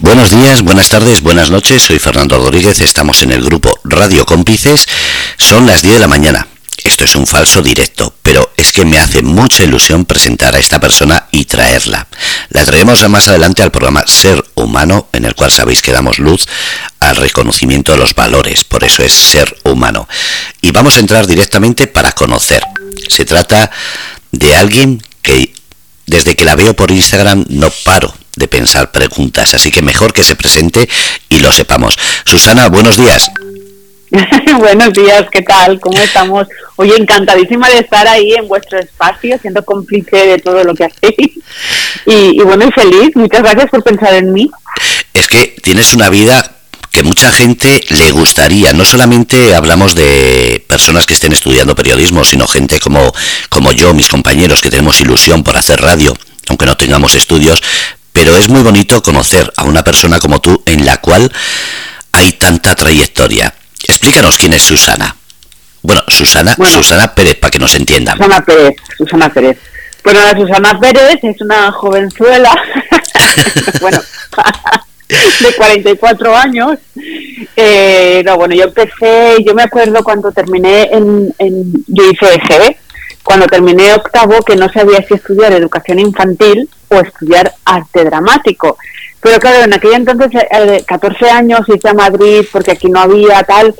Buenos días, buenas tardes, buenas noches. Soy Fernando Rodríguez. Estamos en el grupo Radio Cómplices. Son las 10 de la mañana. Esto es un falso directo, pero es que me hace mucha ilusión presentar a esta persona y traerla. La traemos más adelante al programa Ser Humano, en el cual sabéis que damos luz al reconocimiento de los valores, por eso es Ser Humano. Y vamos a entrar directamente para conocer. Se trata de alguien que desde que la veo por Instagram no paro de pensar preguntas, así que mejor que se presente y lo sepamos. Susana, buenos días. Buenos días, ¿qué tal? ¿Cómo estamos? Oye, encantadísima de estar ahí en vuestro espacio, siendo cómplice de todo lo que hacéis. Y, y bueno, y feliz, muchas gracias por pensar en mí. Es que tienes una vida que mucha gente le gustaría. No solamente hablamos de personas que estén estudiando periodismo, sino gente como, como yo, mis compañeros, que tenemos ilusión por hacer radio, aunque no tengamos estudios. Pero es muy bonito conocer a una persona como tú en la cual hay tanta trayectoria. Explícanos quién es Susana. Bueno, Susana, Susana Pérez, para que nos entiendan. Susana Pérez, Susana Pérez. Bueno, la Susana Pérez es una jovenzuela, bueno, de 44 años. Eh, no, bueno, yo empecé, yo me acuerdo cuando terminé en, en yo hice EGB, cuando terminé octavo, que no sabía si estudiar educación infantil o estudiar arte dramático. Pero claro, en aquel entonces, eh, 14 años, hice a Madrid porque aquí no había tal,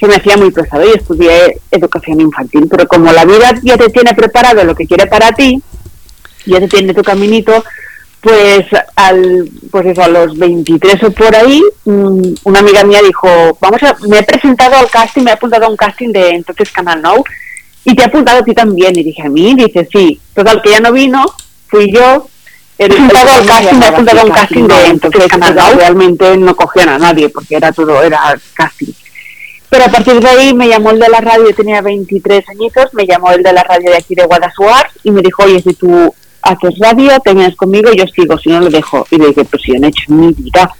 se me hacía muy pesado y estudié educación infantil. Pero como la vida ya te tiene preparado lo que quiere para ti, ya te tiene tu caminito, pues al pues eso, a los 23 o por ahí, mm, una amiga mía dijo, vamos a, me he presentado al casting, me he apuntado a un casting de entonces Canal Now, y te he apuntado a ti también. Y dije, a mí, dice, sí. Total, que ya no vino, fui yo, casting, me he apuntado a un casting de entonces Canal. Realmente no cogían a nadie, porque era todo, era casting. Pero a partir de ahí me llamó el de la radio, yo tenía 23 añitos, me llamó el de la radio de aquí de Guadalajara y me dijo, oye, si tú haces radio, te vienes conmigo, yo sigo, si no lo dejo. Y le dije, pues si yo no he hecho mi vida.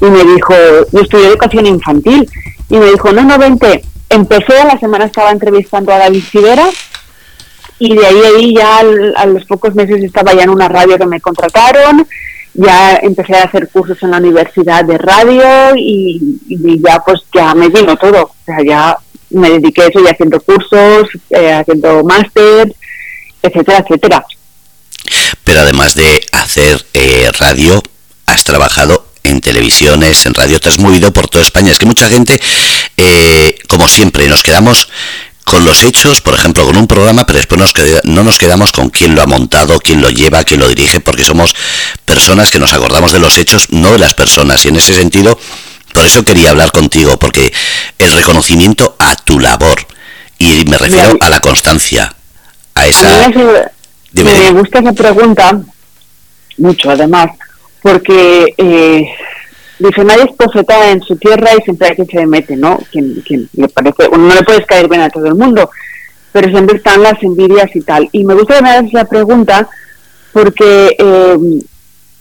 Y me dijo, yo estudié educación infantil. Y me dijo, no, no, vente. Empecé, la semana estaba entrevistando a David Civera y de ahí, ahí ya al, a los pocos meses estaba ya en una radio que me contrataron, ya empecé a hacer cursos en la universidad de radio y, ya pues ya me vino todo. O sea, ya me dediqué a eso y haciendo cursos, eh, haciendo máster, etcétera, etcétera pero además de hacer eh, radio, has trabajado en televisiones, en radio, te has movido por toda España. Es que mucha gente, eh, como siempre, nos quedamos con los hechos, por ejemplo, con un programa, pero después nos queda, no nos quedamos con quién lo ha montado, quién lo lleva, quién lo dirige, porque somos personas que nos acordamos de los hechos, no de las personas. Y en ese sentido, por eso quería hablar contigo, porque el reconocimiento a tu labor, y me refiero a la constancia, a esa... Me gusta esa pregunta mucho, además, porque eh, dice, nadie es profeta en su tierra y siempre hay que se mete, ¿no? Quien, quien le parece, uno no le puedes caer bien a todo el mundo, pero siempre están las envidias y tal. Y me gusta que me hagas esa pregunta porque eh,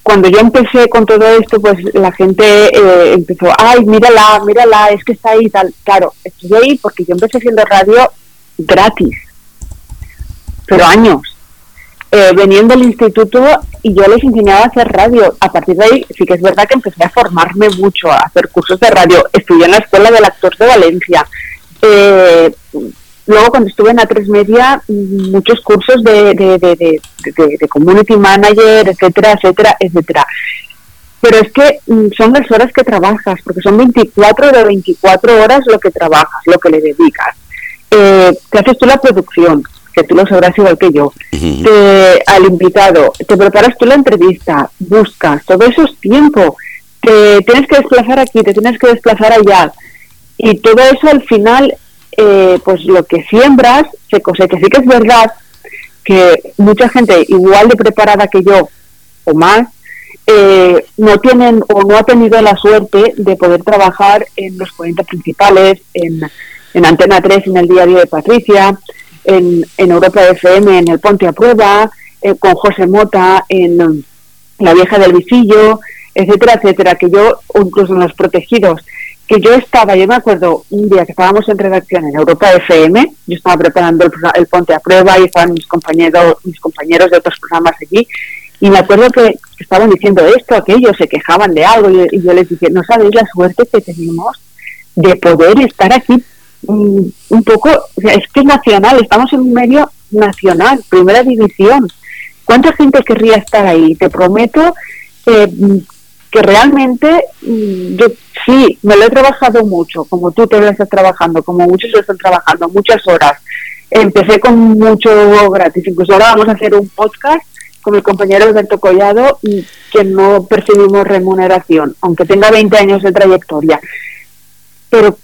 cuando yo empecé con todo esto, pues la gente eh, empezó, ay, mírala, mírala, es que está ahí tal. Claro, estoy ahí porque yo empecé haciendo radio gratis, pero años eh, veniendo al instituto y yo les enseñaba a hacer radio. A partir de ahí sí que es verdad que empecé a formarme mucho, a hacer cursos de radio. Estudié en la Escuela del Actor de Valencia. Eh, luego cuando estuve en A3 Media, muchos cursos de, de, de, de, community manager, etcétera, etcétera, etcétera. Pero es que mm, son las horas que trabajas, porque son 24 de 24 horas lo que trabajas, lo que le dedicas. Eh, te haces tú la producción, que tú lo sabrás igual que yo, te, al invitado, te preparas tú la entrevista, buscas, todo eso es tiempo, te tienes que desplazar aquí, te tienes que desplazar allá, y todo eso al final, eh, pues lo que siembras se cosecha. Sí que es verdad que mucha gente igual de preparada que yo, o más, eh, no tienen o no ha tenido la suerte de poder trabajar en los 40 principales, en, en Antena 3, en el diario de Patricia, en, en Europa FM, en el Ponte a Prueba, eh, con José Mota, en La Vieja del Visillo, etcétera, etcétera, que yo, incluso en Los Protegidos, que yo estaba, yo me acuerdo un día que estábamos en redacción en Europa FM, yo estaba preparando el, el Ponte a Prueba y estaban mis compañeros, mis compañeros de otros programas allí, Y me acuerdo que estaban diciendo esto, aquello, se quejaban de algo y, yo les dije, no sabéis la suerte que tenemos de poder estar aquí mm, un poco, es que es nacional, estamos en un medio nacional, primera división. ¿Cuánta gente querría estar ahí? Te prometo que, mm, realmente mm, yo sí, me lo he trabajado mucho, como tú te estás trabajando, como muchos lo están trabajando, muchas horas. Empecé con mucho gratis, incluso ahora vamos a hacer un podcast con mi compañero Alberto Collado que no percibimos remuneración, aunque tenga 20 años de trayectoria. Pero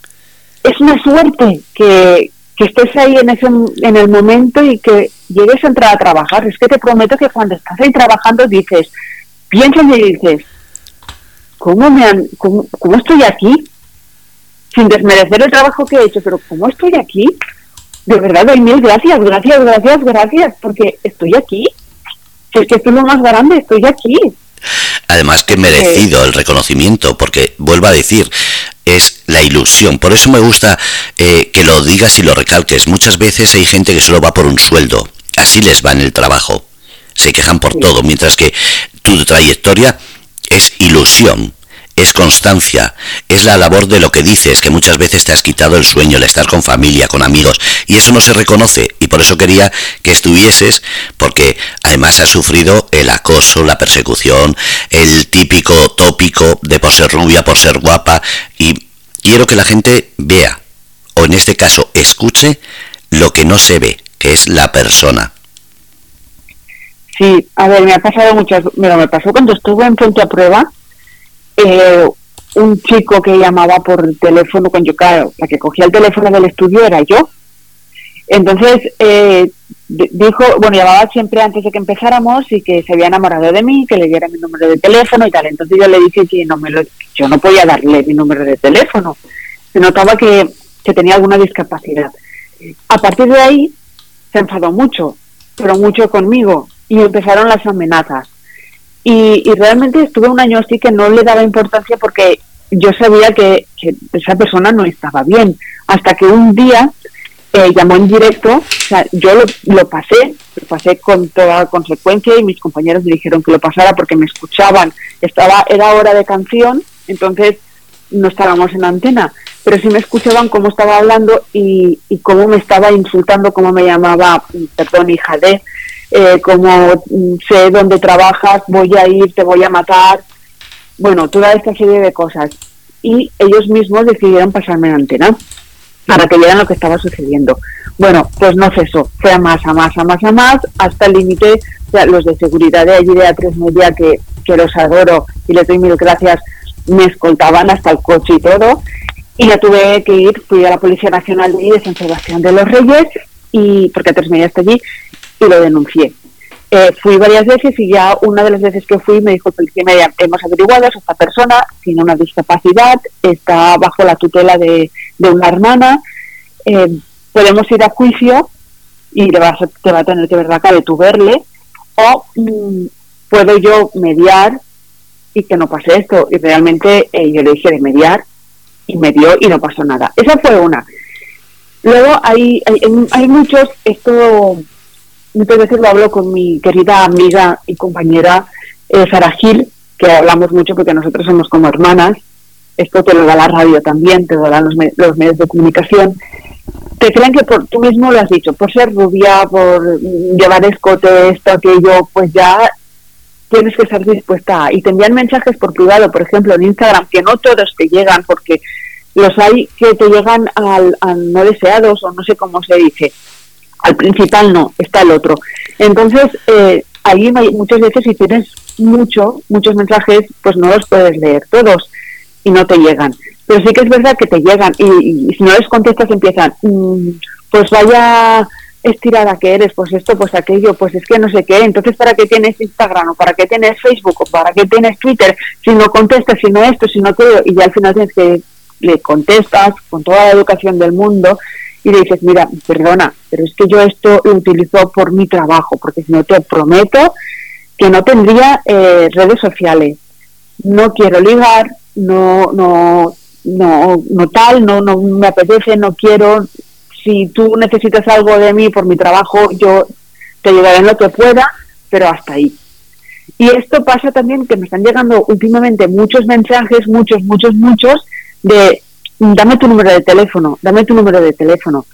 es una suerte que, que estés ahí en, ese, en el momento y que llegues a entrar a trabajar. Es que te prometo que cuando estás ahí trabajando dices, piensas y dices, ¿cómo, me han, cómo, estoy aquí? Sin desmerecer el trabajo que he hecho, pero ¿cómo estoy aquí? De verdad, doy mil gracias, gracias, gracias, gracias, porque estoy aquí. Si es que estoy lo más grande, estoy aquí. Además que merecido el reconocimiento, porque vuelvo a decir, es la ilusión. Por eso me gusta eh, que lo digas y lo recalques. Muchas veces hay gente que solo va por un sueldo. Así les va en el trabajo. Se quejan por todo, mientras que tu trayectoria es ilusión, es constancia, es la labor de lo que dices, que muchas veces te has quitado el sueño, el estar con familia, con amigos, y eso no se reconoce, y por eso quería que estuvieses, porque además has sufrido el acoso, la persecución, el típico tópico de por ser rubia, por ser guapa, y quiero que la gente vea, o en este caso escuche, lo que no se ve, que es la persona. Sí, a ver, me ha pasado muchas, mira, me pasó cuando estuve en frente a prueba, eh, un chico que llamaba por teléfono con yo, claro, la que cogía el teléfono del estudio era yo. Entonces, eh, dijo, bueno, llamaba siempre antes de que empezáramos y que se había enamorado de mí, que le diera mi número de teléfono y tal. Entonces yo le dije que no me lo, yo no podía darle mi número de teléfono. Se notaba que, que tenía alguna discapacidad. A partir de ahí se enfadó mucho, pero mucho conmigo y empezaron las amenazas. Y, realmente estuve un año así que no le daba importancia porque yo sabía que, esa persona no estaba bien. Hasta que un día eh, llamó en directo, o sea, yo lo, lo, pasé, lo pasé con toda consecuencia y mis compañeros me dijeron que lo pasara porque me escuchaban. Estaba, era hora de canción, entonces no estábamos en antena, pero sí me escuchaban cómo estaba hablando y, y cómo me estaba insultando, cómo me llamaba, perdón, hija de, eh, como mm, sé dónde trabajas, voy a ir, te voy a matar, bueno, toda esta serie de cosas. Y ellos mismos decidieron pasarme la antena para que vieran lo que estaba sucediendo. Bueno, pues no cesó, fue a más, a más, a más, a más, hasta el límite, los de seguridad de allí de A3 Media, que, que los adoro y les doy mil gracias, me escoltaban hasta el coche y todo, y ya tuve que ir, fui a la Policía Nacional de San Sebastián de los Reyes, y porque A3 Media está allí, y lo denuncié. Eh, fui varias veces y ya una de las veces que fui me dijo el media, hemos averiguado, esta persona tiene una discapacidad, está bajo la tutela de, una hermana, eh, podemos ir a juicio y te, vas, te va a tener que ver la cara de tu verle, o mm, puedo yo mediar y que no pase esto. Y realmente eh, yo le dije de mediar y me dio y no pasó nada. Esa fue una. Luego hay, hay, hay muchos, esto muchas veces lo hablo con mi querida amiga y compañera eh, Sara Gil, que hablamos mucho porque nosotros somos como hermanas, esto te lo da la radio también, te lo dan los, medios de comunicación, te creen que por tú mismo lo has dicho, por ser rubia, por llevar escote, esto, aquello, pues ya tienes que estar dispuesta a. Y te envían mensajes por privado, por ejemplo, en Instagram, que no todos te llegan, porque los hay que te llegan al, a no deseados o no sé cómo se dice al principal no, está el otro. Entonces, eh, ahí muchas veces si tienes mucho, muchos mensajes, pues no los puedes leer todos y no te llegan. Pero sí que es verdad que te llegan y, si no les contestas empiezan, mm, pues vaya estirada que eres, pues esto, pues aquello, pues es que no sé qué, entonces ¿para qué tienes Instagram o para qué tienes Facebook o para qué tienes Twitter si no contestas, si no esto, si no aquello y ya al final tienes que le contestas con toda la educación del mundo y le dices, mira, perdona, pero es que yo esto lo utilizo por mi trabajo, porque si no te prometo que no tendría eh, redes sociales. No quiero ligar, no, no, no, no tal, no, no me apetece, no quiero. Si tú necesitas algo de mí por mi trabajo, yo te ayudaré en lo que pueda, pero hasta ahí. Y esto pasa también que me están llegando últimamente muchos mensajes, muchos, muchos, muchos, de dame tu número de teléfono, dame tu número de teléfono.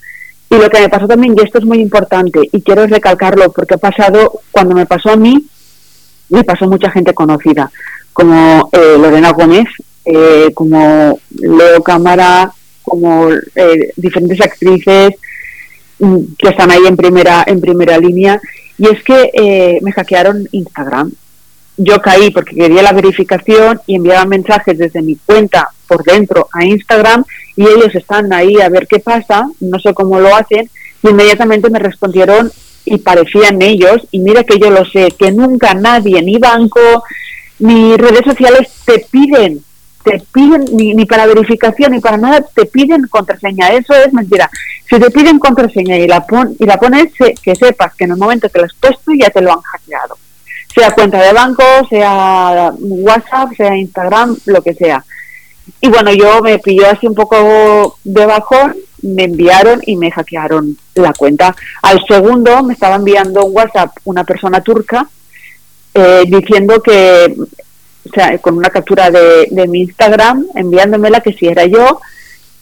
Y lo que me pasó también, y esto es muy importante, y quiero recalcarlo, porque ha pasado, cuando me pasó a mí, me pasó mucha gente conocida, como eh, Lorena Gómez, eh, como Leo Cámara, como eh, diferentes actrices mm, que están ahí en primera, en primera línea. Y es que me hackearon Instagram yo caí porque quería la verificación y enviaba mensajes desde mi cuenta por dentro a Instagram y ellos están ahí a ver qué pasa, no sé cómo lo hacen, y inmediatamente me respondieron y parecían ellos, y mira que yo lo sé, que nunca nadie, ni banco, ni redes sociales te piden, te piden, ni, ni para verificación, ni para nada, te piden contraseña, eso es mentira. Si te piden contraseña y la, pon, y la pones, que sepas que en el momento que la has puesto ya te lo han hackeado sea cuenta de banco, sea WhatsApp, sea Instagram, lo que sea. Y bueno, yo me pilló así un poco de bajón, me enviaron y me hackearon la cuenta. Al segundo me estaba enviando un WhatsApp una persona turca eh, diciendo que, o sea, con una captura de, de mi Instagram, enviándomela que si era yo,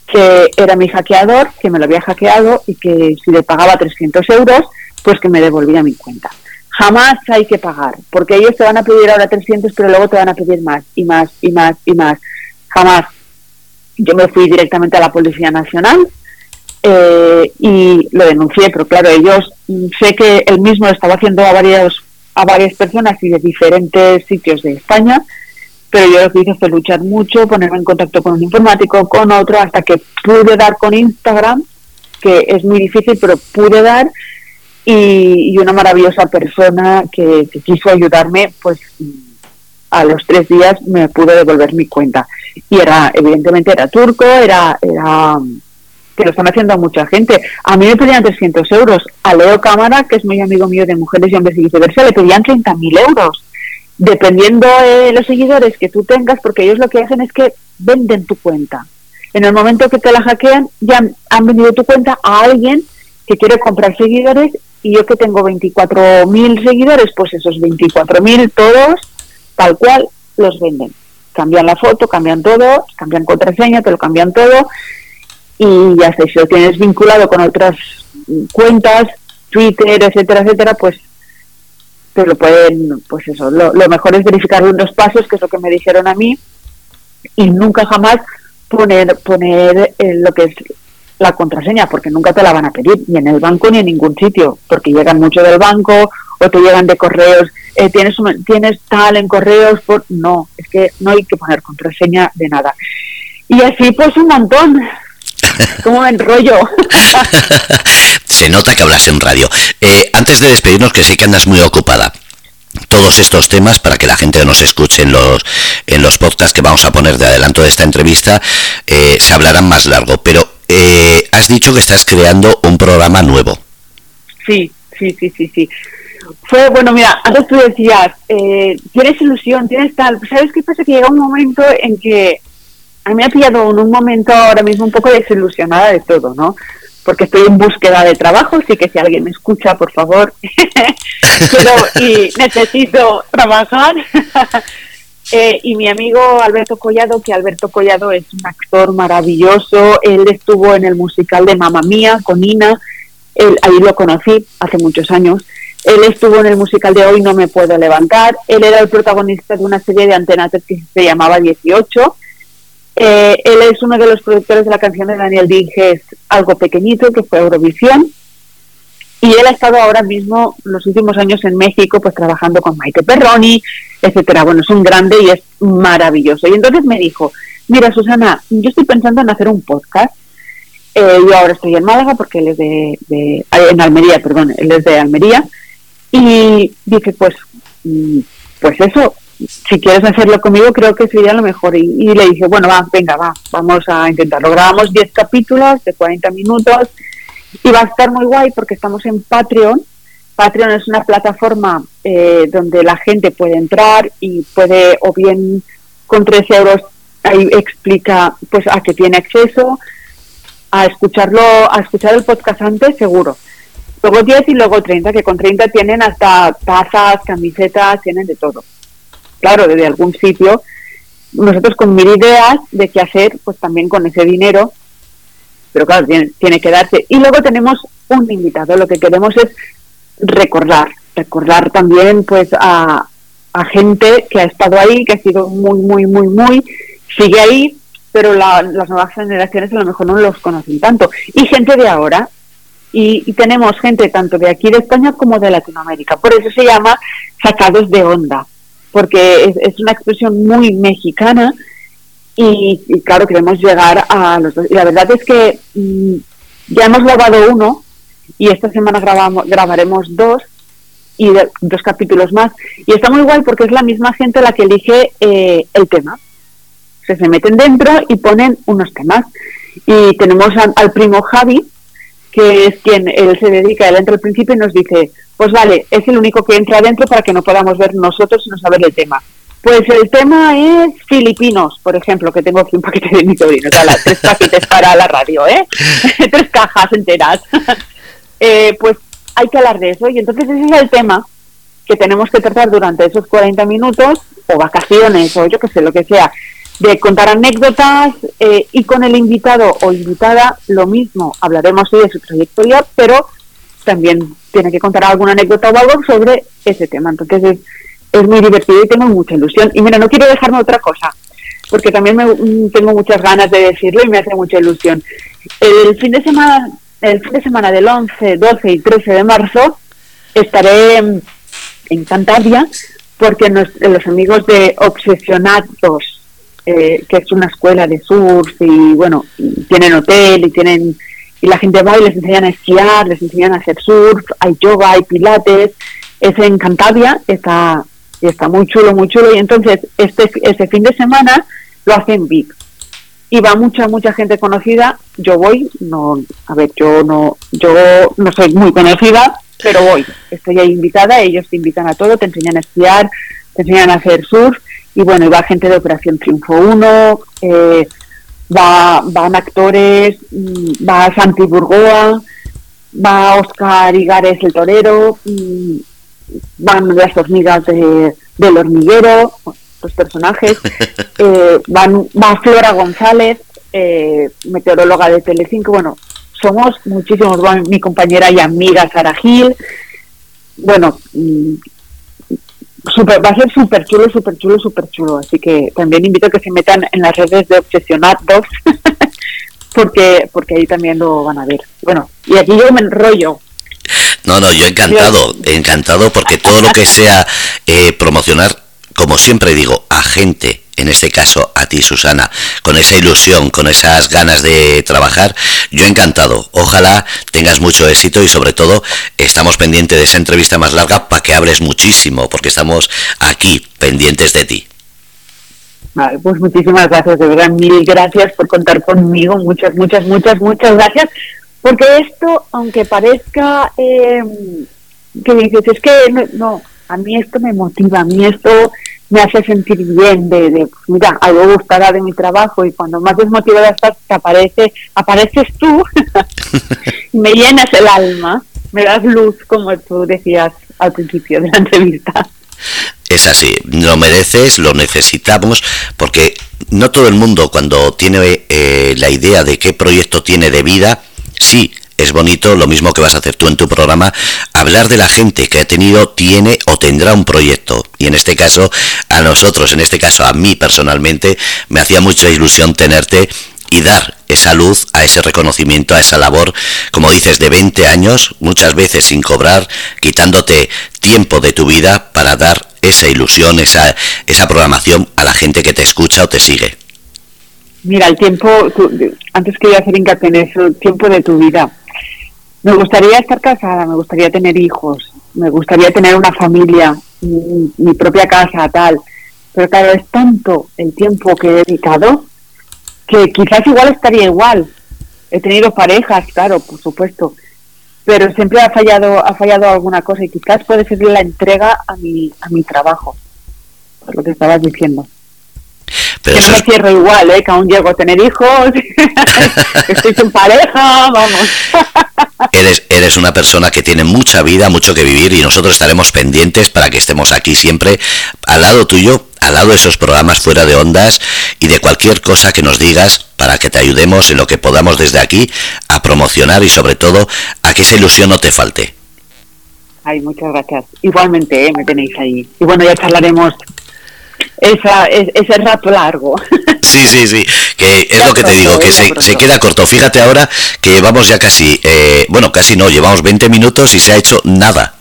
que era mi hackeador, que me lo había hackeado y que si le pagaba 300 euros, pues que me devolvía mi cuenta jamás hay que pagar, porque ellos te van a pedir ahora 300, pero luego te van a pedir más y más y más y más. Jamás. Yo me fui directamente a la Policía Nacional eh, y lo denuncié, pero claro, ellos mm, sé que él mismo estaba haciendo a varios a varias personas y de diferentes sitios de España, pero yo lo que hice fue luchar mucho, ponerme en contacto con un informático, con otro, hasta que pude dar con Instagram, que es muy difícil, pero pude dar y, una maravillosa persona que, quiso ayudarme, pues a los tres días me pudo devolver mi cuenta. Y era, evidentemente era turco, era, era que lo están haciendo a mucha gente. A mí me pedían 300 euros. A Leo Cámara, que es muy amigo mío de mujeres y hombres y viceversa, le pedían 30.000 euros. Dependiendo de los seguidores que tú tengas, porque ellos lo que hacen es que venden tu cuenta. En el momento que te la hackean, ya han vendido tu cuenta a alguien que quiere comprar seguidores y yo que tengo 24.000 seguidores, pues esos 24.000 todos, tal cual, los venden. Cambian la foto, cambian todo, cambian contraseña, te lo cambian todo y ya está. Si lo tienes vinculado con otras cuentas, Twitter, etcétera, etcétera, pues te lo pueden, pues eso, lo, mejor es verificar unos pasos, que es lo que me dijeron a mí, y nunca jamás poner, poner eh, lo que es la contraseña, porque nunca te la van a pedir, ni en el banco ni en ningún sitio, porque llegan mucho del banco o te llegan de correos, eh, tienes, tienes tal en correos, por... no, es que no hay que poner contraseña de nada. Y así pues un montón, como enrollo. Se nota que hablas en radio. Eh, antes de despedirnos, que sé que andas muy ocupada, todos estos temas para que la gente nos escuche en los en los podcasts que vamos a poner de adelanto de esta entrevista eh, se hablarán más largo pero eh, has dicho que estás creando un programa nuevo. Sí, sí, sí, sí, sí. Fue, bueno, mira, antes tú decías, eh, tienes ilusión, tienes tal. ¿Sabes qué pasa? Que llega un momento en que a mí me ha pillado en un momento ahora mismo un poco desilusionada de todo, ¿no? Porque estoy en búsqueda de trabajo, sí que si alguien me escucha, por favor, pero y necesito trabajar. Eh, y mi amigo Alberto Collado, que Alberto Collado es un actor maravilloso, él estuvo en el musical de Mamma Mía con Nina, él, ahí lo conocí hace muchos años, él estuvo en el musical de Hoy no me puedo levantar, él era el protagonista de una serie de antenas que se llamaba 18, eh, él es uno de los productores de la canción de Daniel Dinges, Algo Pequeñito, que fue Eurovisión, y él ha estado ahora mismo los últimos años en México pues trabajando con Maite Perroni, etcétera. Bueno, es un grande y es maravilloso. Y entonces me dijo, mira Susana, yo estoy pensando en hacer un podcast. Eh, yo ahora estoy en Málaga porque él es de, de, en Almería, perdón, él es de Almería. Y dice, pues, mm, pues eso, si quieres hacerlo conmigo, creo que sería lo mejor. Y, y le dije, bueno, va, venga, va, vamos a intentarlo. Grabamos 10 capítulos de 40 minutos y va a estar muy guay porque estamos en Patreon. Patreon es una plataforma eh, donde la gente puede entrar y puede, o bien con 3 euros, ahí explica pues a qué tiene acceso, a escucharlo, a escuchar el podcast antes, seguro. luego 10 y luego 30, que con 30 tienen hasta tazas, camisetas, tienen de todo. Claro, desde algún sitio, nosotros con mil ideas de qué hacer, pues también con ese dinero, pero claro, tiene, que darse. Y luego tenemos un invitado, lo que queremos es recordar, recordar también pues a, a gente que ha estado ahí, que ha sido muy, muy, muy, muy, sigue ahí, pero las nuevas generaciones a lo mejor no los conocen tanto. Y gente de ahora, y, tenemos gente tanto de aquí de España como de Latinoamérica. Por eso se llama sacados de onda, porque es, una expresión muy mexicana y, claro, queremos llegar a los dos. Y la verdad es que mm, ya hemos grabado uno y esta semana grabamos, grabaremos dos y dos capítulos más. Y está muy guay porque es la misma gente la que elige eh, el tema. se meten dentro y ponen unos temas. Y tenemos al primo Javi, que es quien él se dedica, él entra al principio y nos dice, pues vale, es el único que entra adentro para que no podamos ver nosotros y no saber el tema. Pues el tema es filipinos, por ejemplo, que tengo aquí un paquete de nicotina, o tres paquetes para la radio, ¿eh? tres cajas enteras. eh, pues hay que hablar de eso y entonces ese es el tema que tenemos que tratar durante esos 40 minutos o vacaciones o yo qué sé, lo que sea de contar anécdotas eh, y con el invitado o invitada lo mismo. Hablaremos hoy de su trayectoria, pero también tiene que contar alguna anécdota o algo sobre ese tema. Entonces es, es muy divertido y tengo mucha ilusión. Y mira, no quiero dejarme otra cosa, porque también me, mm, tengo muchas ganas de decirlo y me hace mucha ilusión. El fin de semana, el fin de semana del 11, 12 y 13 de marzo estaré en, Cantabria porque los amigos de Obsesionados eh, que es una escuela de surf y bueno, tienen hotel y tienen y la gente va y les enseñan a esquiar, les enseñan a hacer surf, hay yoga, hay pilates, es en Cantabria, está, está muy chulo, muy chulo. Y entonces este, este fin de semana lo hacen VIP y va mucha mucha gente conocida. Yo voy no a ver yo no yo no soy muy conocida pero voy. Estoy ahí invitada ellos te invitan a todo te enseñan a esquiar te enseñan a hacer surf. Y bueno, va gente de Operación Triunfo 1, eh, va, van actores, mm, va Santi Burgoa, va Oscar Igares el torero, mm, van las hormigas de, del hormiguero, los personajes, eh, van, va Flora González, eh, meteoróloga de Telecinco, bueno, somos muchísimos, va mi compañera y amiga Sara Gil, bueno, mm, super, va a ser súper chulo, súper chulo, súper chulo. Así que también invito a que se metan en las redes de Obsesionados, porque, porque ahí también lo van a ver. Bueno, y aquí yo me enrollo. No, no, yo encantado, encantado porque todo lo que sea eh, promocionar, como siempre digo, a gente en este caso a ti Susana, con esa ilusión, con esas ganas de trabajar, yo encantado. Ojalá tengas mucho éxito y sobre todo estamos pendientes de esa entrevista más larga para que hables muchísimo, porque estamos aquí pendientes de ti. Vale, pues muchísimas gracias, de verdad, mil gracias por contar conmigo, muchas, muchas, muchas, muchas gracias, porque esto, aunque parezca eh, que dices, es que no, a mí esto me motiva, a mí esto me hace sentir bien de, de mira, algo gustará de mi trabajo y cuando más desmotivada estás, te aparece, apareces tú y me llenas el alma, me das luz, como tú decías al principio de la entrevista. Es así, lo mereces, lo necesitamos, porque no todo el mundo cuando tiene eh, la idea de qué proyecto tiene de vida, sí, es bonito, lo mismo que vas a hacer tú en tu programa, hablar de la gente que ha tenido, tiene o tendrá un proyecto. Y en este caso, a nosotros, en este caso a mí personalmente, me hacía mucha ilusión tenerte y dar esa luz a ese reconocimiento, a esa labor, como dices, de 20 años, muchas veces sin cobrar, quitándote tiempo de tu vida para dar esa ilusión, esa, esa programación a la gente que te escucha o te sigue. Mira, el tiempo, antes quería hacer hincapié en eso, el tiempo de tu vida. Me gustaría estar casada, me gustaría tener hijos, me gustaría tener una familia, mi, propia casa, tal. Pero claro, es tanto el tiempo que he dedicado que quizás igual estaría igual. He tenido parejas, claro, por supuesto, pero siempre ha fallado, ha fallado alguna cosa y quizás puede ser la entrega a mi, a mi trabajo, por lo que estabas diciendo. Pero que no me cierro igual, ¿eh? que aún llego a tener hijos, estoy sin pareja, vamos. eres, eres una persona que tiene mucha vida, mucho que vivir y nosotros estaremos pendientes para que estemos aquí siempre al lado tuyo, al lado de esos programas fuera de ondas y de cualquier cosa que nos digas para que te ayudemos en lo que podamos desde aquí a promocionar y sobre todo a que esa ilusión no te falte. Ay, muchas gracias. Igualmente, ¿eh? me tenéis ahí. Y bueno, ya charlaremos esa, ese rato largo. Sí, sí, sí, que es lo que te digo, que se, se, queda corto. Fíjate ahora que llevamos ya casi, eh, bueno, casi no, llevamos 20 minutos y se ha hecho nada.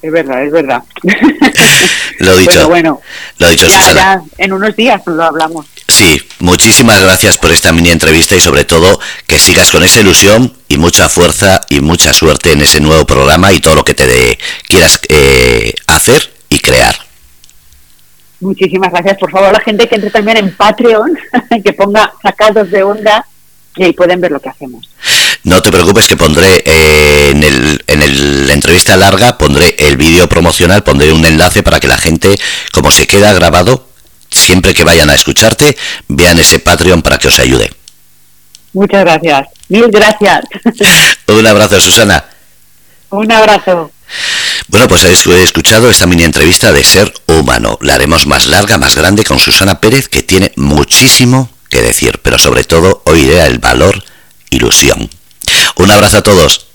Es verdad, es verdad. lo dicho. Bueno, lo dicho, ya, Ya en unos días lo hablamos. Sí, muchísimas gracias por esta mini entrevista y sobre todo que sigas con esa ilusión y mucha fuerza y mucha suerte en ese nuevo programa y todo lo que te quieras eh, hacer y crear. Muchísimas gracias. Por favor, la gente que entre también en Patreon, que ponga sacados de onda y ahí pueden ver lo que hacemos. No te preocupes que pondré eh, en, el, en el, la entrevista larga, pondré el vídeo promocional, pondré un enlace para que la gente, como se queda grabado, siempre que vayan a escucharte, vean ese Patreon para que os ayude. Muchas gracias. Mil gracias. un abrazo, Susana. Un abrazo. Bueno, pues he escuchado esta mini entrevista de Ser Humano. La haremos más larga, más grande con Susana Pérez, que tiene muchísimo que decir, pero sobre todo oiré el valor ilusión. Un abrazo a todos.